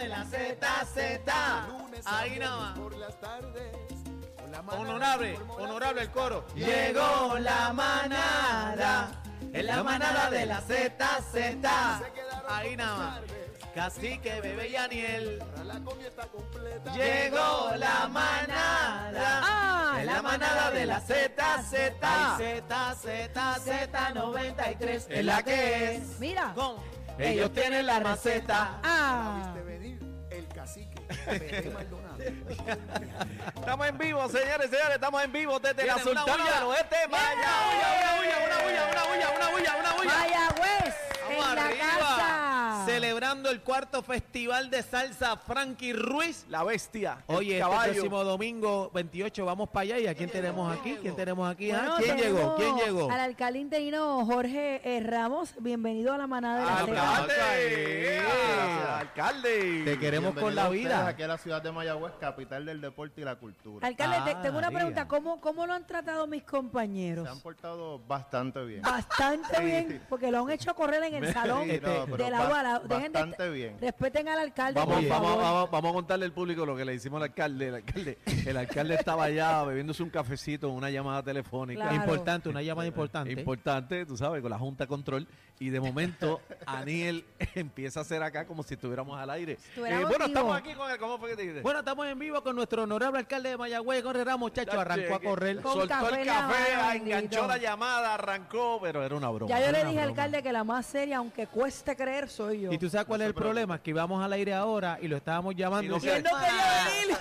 de la Z, Z. Ahí nada más. Por las tardes. Honorable, honorable el coro. Llegó la manada, en la manada de la Z, Z. Ahí nada más. Cacique, bebé y Aniel. Llegó la manada. Ah, en la manada de la Z, Z. Ay, Z, Z, Z93 Es la que es. Mira. Con ellos tienen la receta. Ah. Viste venir el cacique. Maldonado. Estamos en vivo, señores, señores, estamos en vivo desde la Sultana del Oeste, Maya. Una bulla, una bulla, una bulla, una bulla, una bulla. Mayagüez en la casa. Celebrando el cuarto festival de salsa Frankie Ruiz. La bestia. el Oye, este caballo. próximo domingo 28 vamos para allá. ¿Y a quién tenemos aquí? ¿Quién tenemos aquí? Ah, ¿Quién llegó? ¿Quién llegó? Al alcalde interino Jorge eh, Ramos. Bienvenido a la manada de la. ¡Alcalde! Gracias. ¡Alcalde! Te queremos con la vida. Aquí a la ciudad de Mayagüez, capital del deporte y la cultura. Alcalde, te- Ah, tengo una pregunta. ¿Cómo, ¿Cómo lo han tratado mis compañeros? Se han portado bastante bien. Bastante bien, porque lo han hecho correr en el salón Sí, no, de la ba- Dejen de- bastante bien. Respeten al alcalde. Vamos, por vamos, favor. vamos, vamos a contarle al público lo que le hicimos al alcalde. El alcalde, el alcalde estaba allá bebiéndose un cafecito una llamada telefónica. Claro. Importante, una llamada importante. Importante, tú sabes, con la Junta Control. Y de momento, Aniel empieza a hacer acá como si estuviéramos al aire. Estuviéramos bueno, estamos aquí con él. ¿Cómo fue que te dijiste? Bueno, estamos en vivo con nuestro honorable alcalde de Mayagüez, Jorge Ramos, chacho, arrancó a correr. Con Soltó café el la café, enganchó la llamada, arrancó, pero era una broma. Ya yo le dije al alcalde que la más seria, aunque cueste creer, soy yo. Y tú sabes cuál No es el problema, que íbamos al aire ahora y lo estábamos llamando. Y no y se- decía, él no quería venir.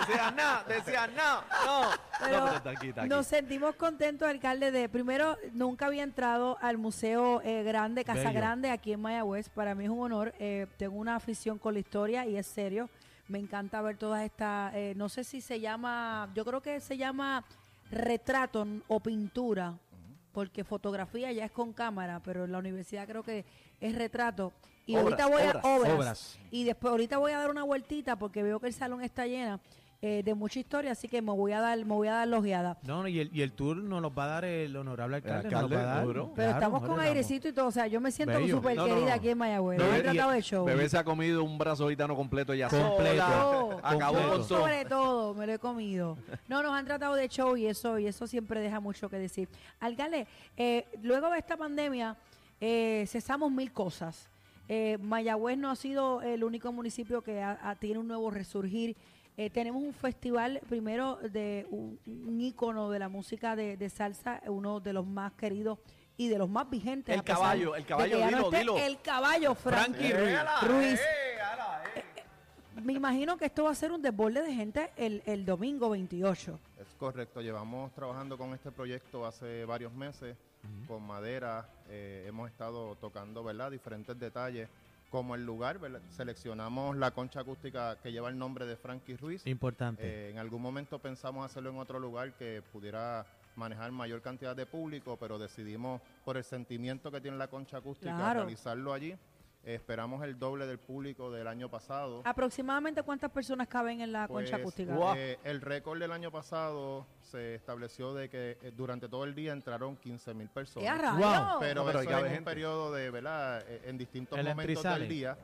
Decía nada, decía nada. No, Pero no, pero está aquí, está aquí. nos sentimos contentos, alcalde, de primero, nunca había entrado al Museo eh, Grande, Casa Bello. Grande, aquí en Mayagüez. Para mí es un honor. eh, tengo una afición con la historia y es serio. Me encanta ver todas estas, eh, no sé si se llama, yo creo que se llama retrato o pintura, porque fotografía ya es con cámara, pero en la universidad creo que es retrato. Y Obras, ahorita voy obras, a obras, obras. Y después ahorita voy a dar una vueltita porque veo que el salón está llena eh, de mucha historia, así que me voy a dar, me voy a dar la ojeada. No, no, y el, y el tour nos los va a dar el honorable alcalde. alcalde, va a dar. Pero Claro, estamos con airecito y todo, o sea, yo me siento súper No, querida no. aquí en Mayagüez. Bebé- Nos han tratado de show. Bebé se ha comido un brazo gitano completo ya Completo. Acabó Completo. con todo. Sobre todo, me lo he comido. No, nos han tratado de show y eso, y eso siempre deja mucho que decir. Alcalde, eh, luego de esta pandemia, eh, cesamos mil cosas. Eh, Mayagüez no ha sido el único municipio que ha- ha- tiene un nuevo resurgir. Eh, tenemos un festival, primero, de un, un ícono de la música de, de salsa, uno de los más queridos y de los más vigentes. El caballo, el caballo, ya no dilo, esté dilo. El caballo, Frankie Frankie Ruiz. Ruiz. Me imagino que esto va a ser un desborde de gente el, el domingo 28. Es correcto, llevamos trabajando con este proyecto hace varios meses, con madera, eh, hemos estado tocando ¿verdad? diferentes detalles, como el lugar, ¿verdad? seleccionamos la concha acústica que lleva el nombre de Frankie Ruiz. Importante. Eh, en algún momento pensamos hacerlo en otro lugar que pudiera manejar mayor cantidad de público, pero decidimos, por el sentimiento que tiene la concha acústica, Claro. realizarlo allí. Eh, esperamos el doble del público del año pasado. ¿Aproximadamente cuántas personas caben en la concha Pues, acústica? Guau. eh, el récord del año pasado se estableció de que eh, durante todo el día entraron 15 mil ¡Qué personas. a rayos! Wow. Pero, No, pero eso en un periodo de, ¿verdad? Eh, En distintos El momentos del día.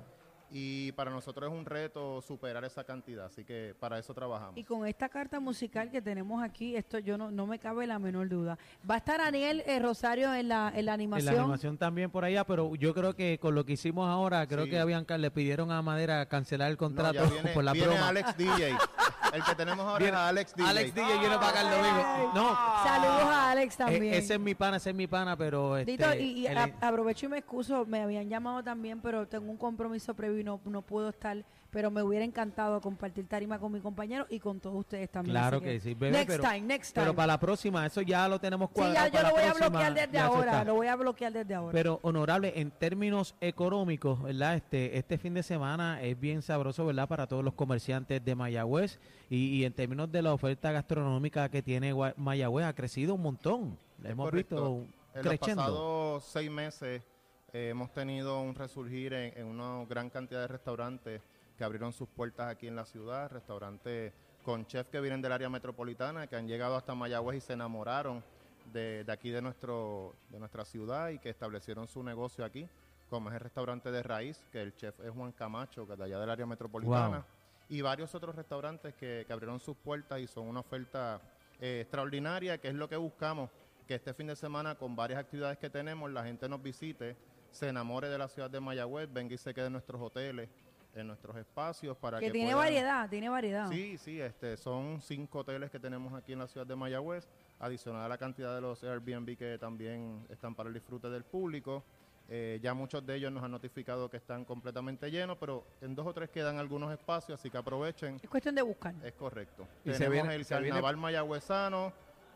Y para nosotros es un reto superar esa cantidad. Así que para eso trabajamos. Y con esta carta musical que tenemos aquí, esto yo no, no me cabe la menor duda. Va a estar Aniel eh, Rosario en la, en la En la animación. animación también por allá, pero yo creo que con lo que hicimos ahora, creo Sí. que Bianca le pidieron a Madera cancelar el contrato viene, por la viene broma. Alex DJ. El que tenemos ahora Viene es Alex DJ. Alex DJ viene para acá el domingo. No, Saludos a Alex también. e- ese es mi pana, ese es mi pana, pero este, Dito, y, y el- a- aprovecho y me excuso, me habían llamado también, pero tengo un compromiso previo y no, no puedo estar, pero me hubiera encantado compartir tarima con mi compañero y con todos ustedes también. Claro que sí, bebé, Next pero, time, next time. pero para la próxima, eso ya lo tenemos sí, cuadrado. ya yo lo voy a bloquear desde ahora, lo voy a bloquear desde ahora. Pero honorable, en términos económicos, ¿verdad? Este, este fin de semana es bien sabroso, ¿verdad? Para todos los comerciantes de Mayagüez y, y en términos de la oferta gastronómica que tiene Mayagüez ha crecido un montón. Hemos Correcto. visto En los creciendo. pasados seis meses eh, hemos tenido un resurgir en, en una gran cantidad de restaurantes que abrieron sus puertas aquí en la ciudad, restaurantes con chefs que vienen del área metropolitana, que han llegado hasta Mayagüez y se enamoraron de, de aquí de, nuestro, de nuestra ciudad y que establecieron su negocio aquí, como es el restaurante de Raíz, que el chef es Juan Camacho, que es de allá del área metropolitana, Wow. y varios otros restaurantes que, que abrieron sus puertas y son una oferta eh, extraordinaria, que es lo que buscamos, que este fin de semana con varias actividades que tenemos, la gente nos visite, se enamore de la ciudad de Mayagüez, venga y se quede en nuestros hoteles, en nuestros espacios para que, Que tiene puedan- variedad, tiene variedad. Sí, sí, este, son cinco hoteles que tenemos aquí en la ciudad de Mayagüez, adicional a la cantidad de los Airbnb que también están para el disfrute del público. Eh, ya muchos de ellos nos han notificado que están completamente llenos, pero en dos o tres quedan algunos espacios, así que aprovechen. Es cuestión de buscar. Es correcto. Y se tenemos viene- el se viene- carnaval mayagüezano,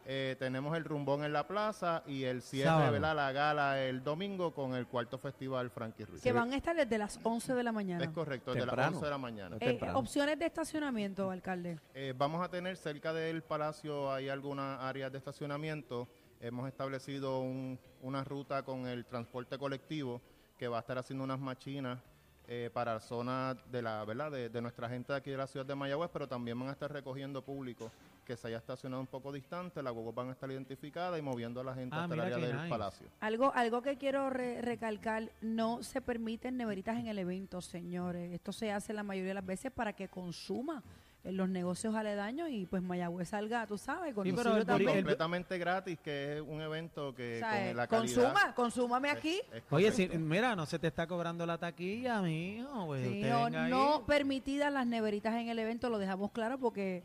eh, tenemos el rumbón en la plaza y el cierre. ¿verdad? La gala el domingo con el cuarto festival Frankie Ruiz. Que van a estar desde las 11 de la mañana. Es correcto, desde las Temprano. 11 de la mañana. Eh, opciones de estacionamiento, alcalde. Eh, vamos a tener cerca del palacio, hay algunas áreas de estacionamiento. Hemos establecido un- una ruta con el transporte colectivo que va a estar haciendo unas machinas eh, para zonas de la verdad de, de nuestra gente de aquí de la ciudad de Mayagüez, pero también van a estar recogiendo público que se haya estacionado un poco distante. Las huevos van a estar identificadas y moviendo a la gente Ah, hasta el área del nice. palacio. Algo, algo que quiero re- recalcar, no se permiten neveritas en el evento, señores. Esto se hace la mayoría de las veces para que consuma en los negocios aledaños y pues Mayagüez salga, tú sabes, con Sí, pero el también. bori- el- Completamente gratis, que es un evento que O sea, con la calidad... consuma, consúmame aquí. es Oye, si, mira, no se te está cobrando la taquilla, mijo. Pues Sí, no permitidas las neveritas en el evento, lo dejamos claro porque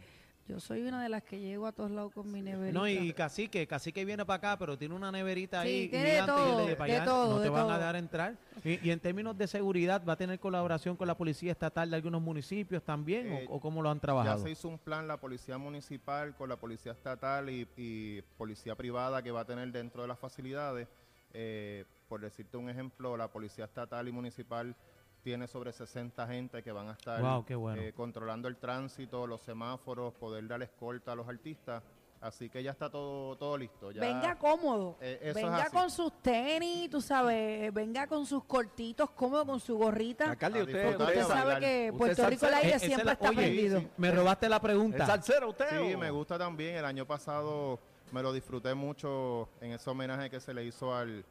yo soy una de las que llego a todos lados con mi neverita. No, y Cacique, Cacique viene para acá, pero tiene una neverita Sí, ahí tiene de todo, de para de allá, todo, no te de van a todo. dejar entrar. Y, y en términos de seguridad, ¿va a tener colaboración con la policía estatal de algunos municipios también? Eh, o, o cómo lo han Ya trabajado? se hizo un plan la policía municipal con la policía estatal y, y policía privada que va a tener dentro de las facilidades. Eh, por decirte un ejemplo, la policía estatal y municipal tiene sobre 60 gente que van a estar Wow, qué bueno. eh, controlando el tránsito, los semáforos, poder dar escolta a los artistas. Así que ya está todo, todo listo. Ya, Venga cómodo. Eh, eso es venga así. con sus tenis, tú sabes, venga con sus cortitos, cómodo con su gorrita. Alcalde, A usted, Usted a sabe que Usted Puerto Rico salsero. aire siempre la- está oye, perdido. sí. Me robaste la pregunta. ¿Es salsero usted? Sí, o- me gusta también. El año pasado me lo disfruté mucho en ese homenaje que se le hizo al,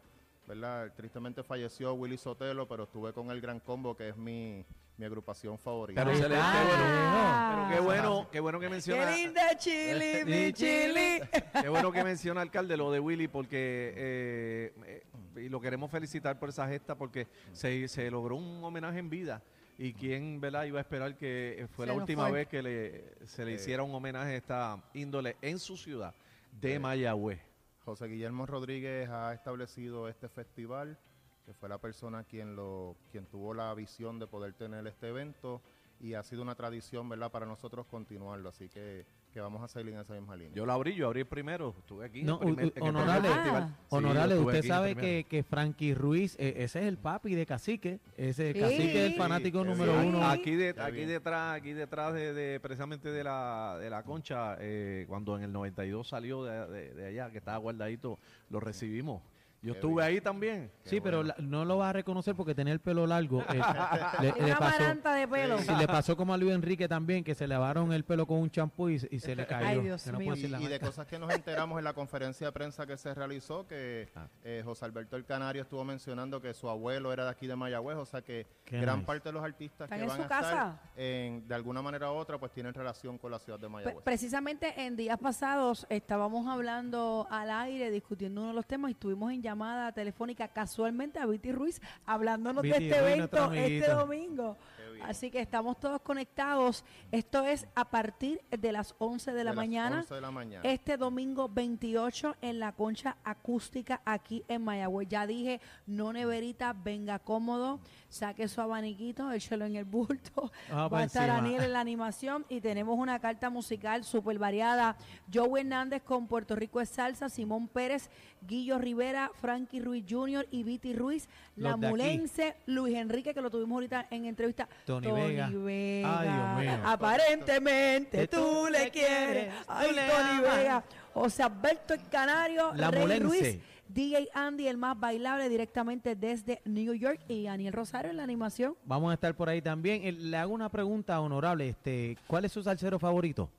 ¿verdad? Tristemente falleció Willy Sotelo, pero estuve con el Gran Combo, que es mi, mi agrupación favorita. Pero excelente, bueno. Pero qué bueno, qué bueno que menciona. Qué linda chili, mi chili. Qué bueno que menciona alcalde lo de Willy porque eh, eh, y lo queremos felicitar por esa gesta porque se, se logró un homenaje en vida y quién ¿verdad? iba a esperar que eh, fue Se la última fue. vez que le, se le Eh. hiciera un homenaje a esta índole en su ciudad de Eh. Mayagüez. José Guillermo Rodríguez ha establecido este festival, que fue la persona quien lo quien tuvo la visión de poder tener este evento y ha sido una tradición, ¿verdad?, para nosotros continuarlo, así que, que vamos a seguir en esa misma línea. Yo lo abrí, yo abrí el primero, estuve aquí. No, primer- u- u- honorable. Ah. Sí, Honorable, estuve usted sabe que, que Frankie Ruiz, eh, ese es el papi de Cacique. Ese Sí. Cacique es el fanático número uno. Aquí, de, aquí detrás, aquí detrás de, de- precisamente de la, de la concha, eh, cuando en el 92 salió de, de- de allá, que estaba guardadito, lo recibimos. Yo estuve bien. ahí también. Sí, pero la- no lo va a reconocer porque tenía el pelo largo. Eh, le, Es le una pasó, maranta de pelo. sí, le pasó como a Luis Enrique también, que se le lavaron el pelo con un champú y, se- y se le cayó. Ay, Dios que no mío. puedo Y, decir la y de marca. cosas que nos enteramos en la conferencia de prensa que se realizó, que Ah. eh, José Alberto El Canario estuvo mencionando que su abuelo era de aquí de Mayagüez, o sea que Qué gran nice. parte de los artistas ¿Están que en van su a estar, casa? en- de alguna manera u otra, pues tienen relación con la ciudad de Pre- Mayagüez. Precisamente en días pasados estábamos hablando al aire, discutiendo uno de los temas y estuvimos en llamada telefónica casualmente a Viti Ruiz hablándonos Viti de este evento este domingo. Así que estamos todos conectados. Esto es a partir de las 11 de la De las mañana. 11 de la mañana. Este domingo 28 en la concha acústica aquí en Mayagüez. Ya dije, no neverita, venga cómodo, saque su abaniquito, échelo en el bulto. Ah, Va a estar. Daniel en la animación y tenemos una carta musical súper variada. Joe Hernández con Puerto Rico es salsa, Simón Pérez, Guillo Rivera, Frankie Ruiz Jr. y Viti Ruiz, La. Mulense, Luis Enrique, que lo tuvimos ahorita en entrevista. Tony Vega. Vega. Ay, Dios mío. Aparentemente tú le quieres. Ay, tú le Tony amas. Vega. José Alberto el Canario, La Rey. Ruiz, DJ Andy, el más bailable directamente desde New York y Daniel Rosario en la animación. Vamos a estar por ahí también. Eh, Le hago una pregunta honorable. Este, ¿Cuál es su salsero favorito?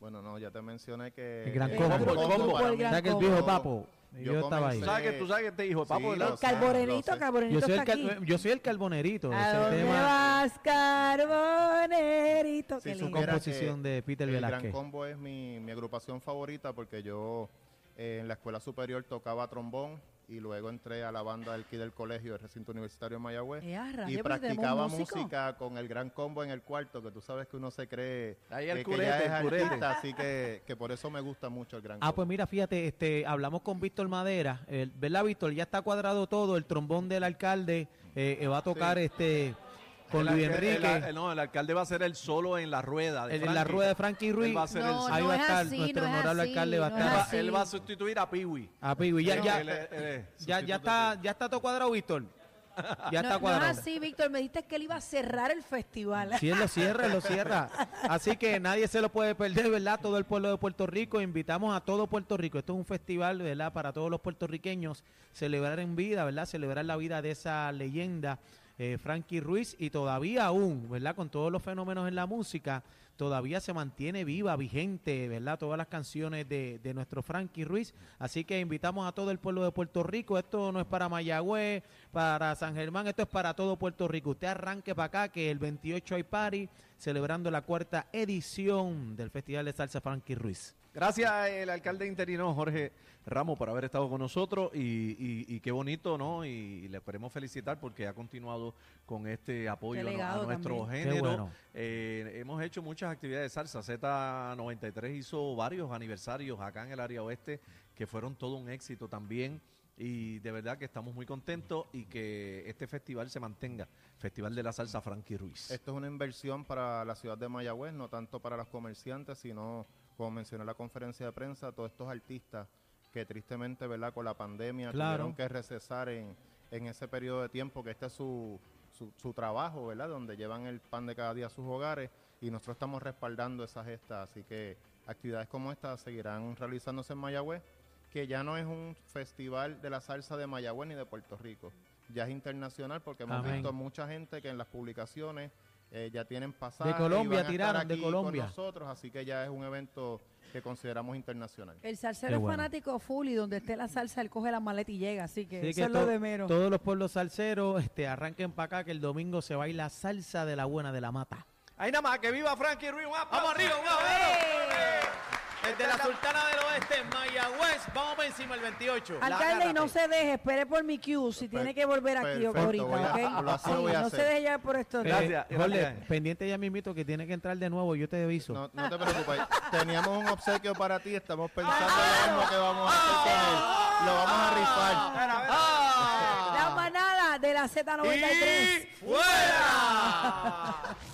Bueno, no, ya te mencioné que... El Gran Combo. Gran El Combo, para el Gran ¿Sabes que el Combo. viejo papo? Yo estaba ahí. Tú sabes que tú sabes que este hijo, papo, Sí, El carbonerito, sé. Yo carbonerito soy, el cal- yo soy el carbonerito. ¿A ese dónde tema, vas, carbonerito? Lindo. supiera composición de Peter el Gran Velázquez. Combo es mi, mi agrupación favorita porque yo eh, en la escuela superior tocaba trombón y luego entré a la banda del Key del colegio del recinto universitario de Mayagüez y practicaba música con el Gran Combo en el cuarto, que tú sabes que uno se cree Ahí el que, que curete, ya es el curete. artista, así que, que por eso me gusta mucho el Gran Ah, Combo. pues mira, fíjate, este, hablamos con Víctor Madera, el, ¿verdad, Víctor? Ya está cuadrado todo, el trombón del alcalde eh, eh, va a tocar este con El Luis el- Enrique, el- no, el alcalde va a ser el solo en la rueda. De el- en la Frankie. rueda de Frankie Ruiz. Él va a ser No, el no Ahí va a es estar así, nuestro no es honorable así, alcalde va a no estar. es Él va, a sustituir a Piwi. Ah, Piwi, ya, ya, ya, está, ya está todo cuadrado, Víctor. Ya no, está no cuadrado. es así, Víctor. Me dijiste que él iba a cerrar el festival. Si él lo cierra, él lo cierra. Así que nadie se lo puede perder, ¿verdad? Todo el pueblo de Puerto Rico. Invitamos a todo Puerto Rico. Esto es un festival, ¿verdad? Para todos los puertorriqueños. Celebrar en vida, ¿verdad? Celebrar la vida de esa leyenda, eh, Frankie Ruiz. Y todavía aún, ¿verdad? Con todos los fenómenos en la música, todavía se mantiene viva, vigente, ¿verdad? Todas las canciones de, de nuestro Frankie Ruiz. Así que invitamos a todo el pueblo de Puerto Rico. Esto no es para Mayagüez, para San Germán, esto es para todo Puerto Rico. Usted arranque para acá que el 28 hay party celebrando la cuarta edición del Festival de Salsa Frankie Ruiz. Gracias el alcalde interino Jorge Ramos por haber estado con nosotros y, y- y qué bonito, ¿no? Y, le queremos felicitar porque ha continuado con este apoyo a nuestro también. Género. bueno. Eh, hemos hecho muchas actividades de salsa. Z93 hizo varios aniversarios acá en el área oeste que fueron todo un éxito también. Y de verdad que estamos muy contentos y que este festival se mantenga. Festival de la Salsa Frankie Ruiz. Esto es una inversión para la ciudad de Mayagüez, no tanto para los comerciantes, sino, como mencioné en la conferencia de prensa, todos estos artistas que tristemente, ¿verdad? Con la pandemia Claro. tuvieron que recesar en, en ese periodo de tiempo, que este es su, su, su trabajo, ¿verdad? Donde llevan el pan de cada día a sus hogares y nosotros estamos respaldando esa gesta, así que actividades como esta seguirán realizándose en Mayagüez, que ya no es un festival de la salsa de Mayagüez ni de Puerto Rico, ya es internacional porque hemos Amén. visto mucha gente que en las publicaciones eh, ya tienen pasajes. Colombia y van a estar tiraron, de Colombia. Con nosotros, así que ya es un evento que consideramos internacional. El salsero es fanático full y donde esté la salsa, él coge la maleta y llega. Así que eso que es lo de menos. todos los pueblos salseros este, arranquen para acá que el domingo se baila salsa de la buena de la mata. Ahí nada más, que viva Frankie Ruiz. Un aplauso. Vamos arriba, un aplauso. Desde la Sultana del Oeste, Mayagüez. Vamos para encima el 28. Alcalde, y no se deje, espere por mi cue si tiene que volver aquí o ahorita, ¿ok? lo así Sí, voy a no hacer. se deje ya por esto. Gracias, Eh, Jorge, gracias. pendiente ya mismito que tiene que entrar de nuevo, yo te aviso. No, no te preocupes, teníamos un obsequio para ti, estamos pensando lo mismo que vamos a hacer con él. Lo vamos a rifar. Ah. La manada de la Z93. ¡Y fuera!